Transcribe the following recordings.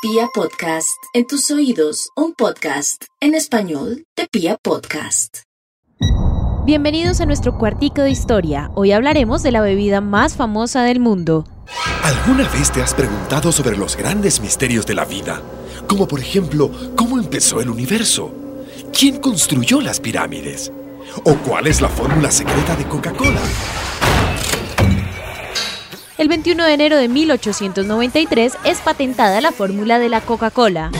Pia Podcast, en tus oídos, un podcast en español de Pia Podcast. Bienvenidos a nuestro cuartico de historia. Hoy hablaremos de la bebida más famosa del mundo. ¿Alguna vez te has preguntado sobre los grandes misterios de la vida? Como por ejemplo, ¿cómo empezó el universo? ¿Quién construyó las pirámides? ¿O cuál es la fórmula secreta de Coca-Cola? El 21 de enero de 1893 es patentada la fórmula de la Coca-Cola.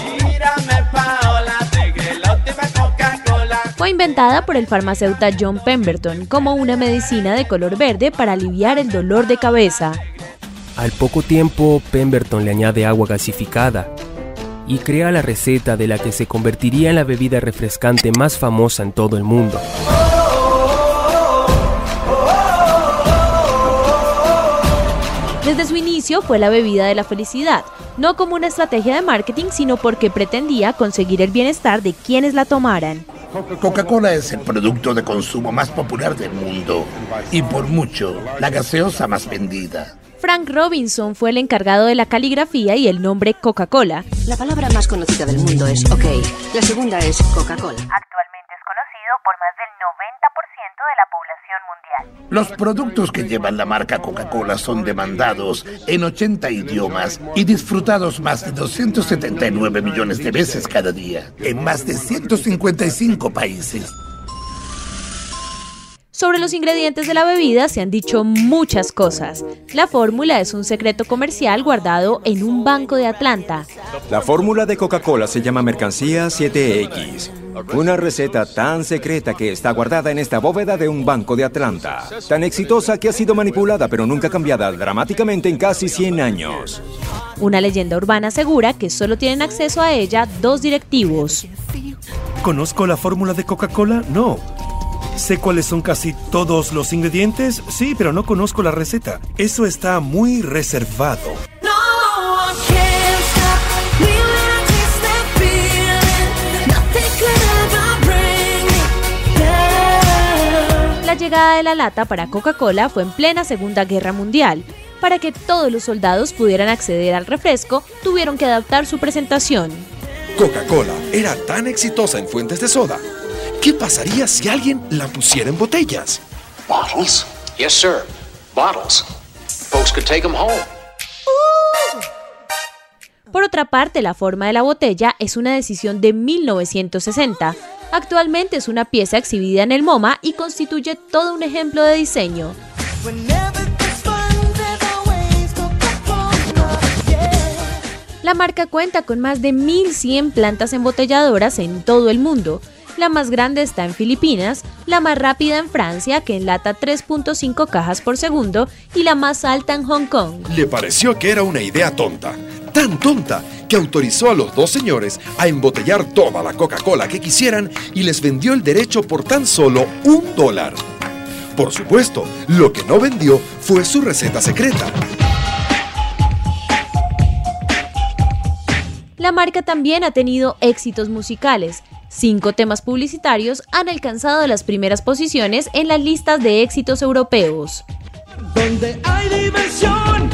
Fue inventada por el farmacéutico John Pemberton como una medicina de color verde para aliviar el dolor de cabeza. Al poco tiempo, Pemberton le añade agua gasificada y crea la receta de la que se convertiría en la bebida refrescante más famosa en todo el mundo. Desde su inicio fue la bebida de la felicidad, no como una estrategia de marketing, sino porque pretendía conseguir el bienestar de quienes la tomaran. Coca-Cola es el producto de consumo más popular del mundo y por mucho la gaseosa más vendida. Frank Robinson fue el encargado de la caligrafía y el nombre Coca-Cola. La palabra más conocida del mundo es OK. La segunda es Coca-Cola. Actualmente por más del 90% de la población mundial. Los productos que llevan la marca Coca-Cola son demandados en 80 idiomas y disfrutados más de 279 millones de veces cada día en más de 155 países. Sobre los ingredientes de la bebida se han dicho muchas cosas. La fórmula es un secreto comercial guardado en un banco de Atlanta. La fórmula de Coca-Cola se llama Mercancía 7X. Una receta tan secreta que está guardada en esta bóveda de un banco de Atlanta. Tan exitosa que ha sido manipulada pero nunca cambiada dramáticamente en casi 100 años. Una leyenda urbana asegura que solo tienen acceso a ella dos directivos. ¿Conozco la fórmula de Coca-Cola? No. Sé cuáles son casi todos los ingredientes, sí, pero no conozco la receta. Eso está muy reservado. Llegada de la lata para Coca-Cola fue en plena Segunda Guerra Mundial. Para que todos los soldados pudieran acceder al refresco, tuvieron que adaptar su presentación. Coca-Cola era tan exitosa en fuentes de soda. ¿Qué pasaría si alguien la pusiera en botellas? Bottles? Yes, sir. Bottles. Folks could take them home. Por otra parte, la forma de la botella es una decisión de 1960. Actualmente es una pieza exhibida en el MoMA y constituye todo un ejemplo de diseño. La marca cuenta con más de 1.100 plantas embotelladoras en todo el mundo. La más grande está en Filipinas, la más rápida en Francia, que enlata 3.5 cajas por segundo, y la más alta en Hong Kong. Le pareció que era una idea tonta, tan tonta que autorizó a los dos señores a embotellar toda la Coca-Cola que quisieran y les vendió el derecho por tan solo un dólar. Por supuesto, lo que no vendió fue su receta secreta. La marca también ha tenido éxitos musicales. Cinco temas publicitarios han alcanzado las primeras posiciones en las listas de éxitos europeos. Donde hay diversión,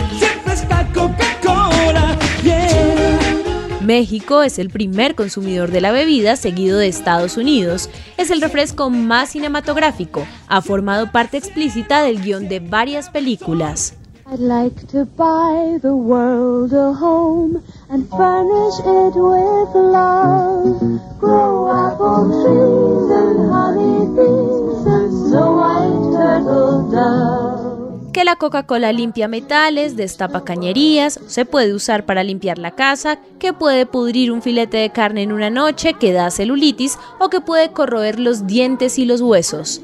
México es el primer consumidor de la bebida, seguido de Estados Unidos. Es el refresco más cinematográfico. Ha formado parte explícita del guion de varias películas. La Coca-Cola limpia metales, destapa cañerías, se puede usar para limpiar la casa, que puede pudrir un filete de carne en una noche, que da celulitis o que puede corroer los dientes y los huesos.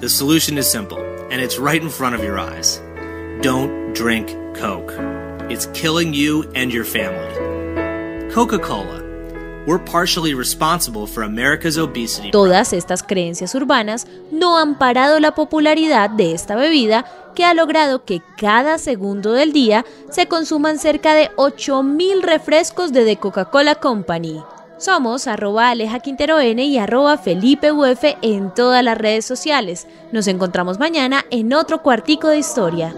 The solution is simple, and it's right in front of your eyes. Don't drink Coke. It's killing you and your family. Coca Cola. We're partially responsible for America's obesity. Todas estas creencias urbanas no han parado la popularidad de esta bebida que ha logrado que cada segundo del día se consuman cerca de 8.000 refrescos de The Coca-Cola Company. Somos arroba Aleja Quintero N y arroba Felipe Uf en todas las redes sociales. Nos encontramos mañana en otro cuartico de historia.